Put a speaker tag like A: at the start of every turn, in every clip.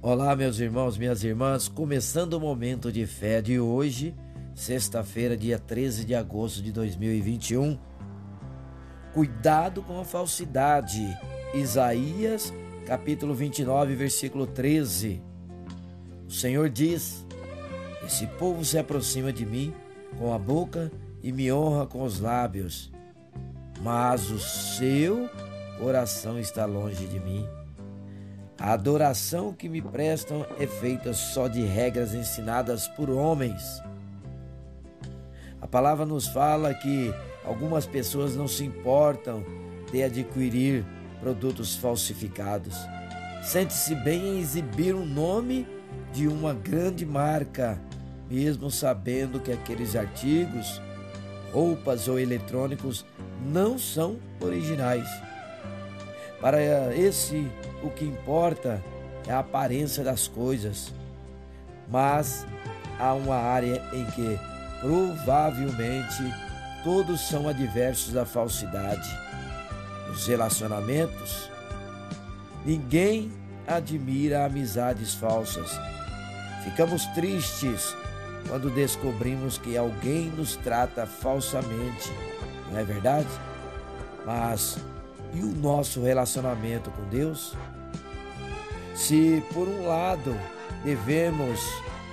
A: Olá, meus irmãos, minhas irmãs, começando o momento de fé de hoje, sexta-feira, dia 13 de agosto de 2021. Cuidado com a falsidade. Isaías, capítulo 29, versículo 13. O Senhor diz: Esse povo se aproxima de mim com a boca e me honra com os lábios, mas o seu coração está longe de mim. A adoração que me prestam é feita só de regras ensinadas por homens. A palavra nos fala que algumas pessoas não se importam de adquirir produtos falsificados. Sente-se bem em exibir o nome de uma grande marca, mesmo sabendo que aqueles artigos, roupas ou eletrônicos não são originais. Para esse, o que importa é a aparência das coisas. Mas há uma área em que provavelmente todos são adversos da falsidade. Os relacionamentos. Ninguém admira amizades falsas. Ficamos tristes quando descobrimos que alguém nos trata falsamente, não é verdade? Mas e o nosso relacionamento com Deus? Se, por um lado, devemos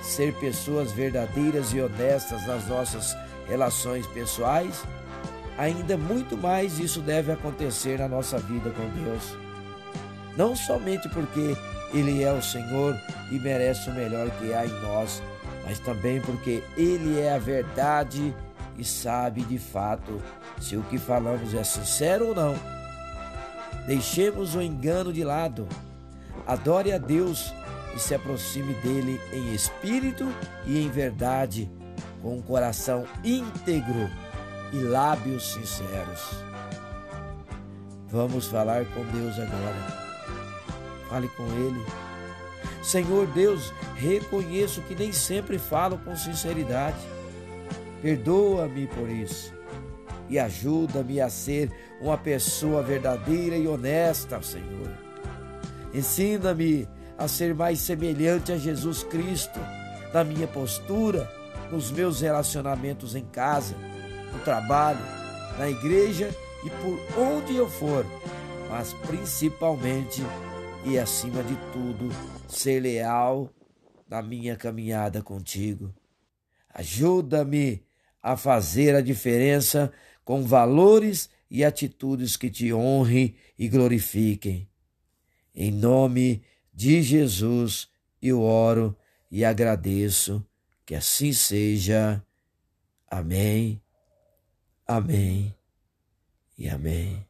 A: ser pessoas verdadeiras e honestas nas nossas relações pessoais, ainda muito mais isso deve acontecer na nossa vida com Deus. Não somente porque Ele é o Senhor e merece o melhor que há em nós, mas também porque Ele é a verdade e sabe de fato se o que falamos é sincero ou não. Deixemos o engano de lado. Adore a Deus e se aproxime dele em espírito e em verdade, com um coração íntegro e lábios sinceros. Vamos falar com Deus agora. Fale com Ele. Senhor Deus, reconheço que nem sempre falo com sinceridade. Perdoa-me por isso e ajuda-me a ser uma pessoa verdadeira e honesta, Senhor. Ensina-me a ser mais semelhante a Jesus Cristo na minha postura, nos meus relacionamentos em casa, no trabalho, na igreja e por onde eu for, mas principalmente e acima de tudo, ser leal na minha caminhada contigo. Ajuda-me a fazer a diferença com valores e atitudes que te honrem e glorifiquem. Em nome de Jesus eu oro e agradeço que assim seja. Amém, amém e amém.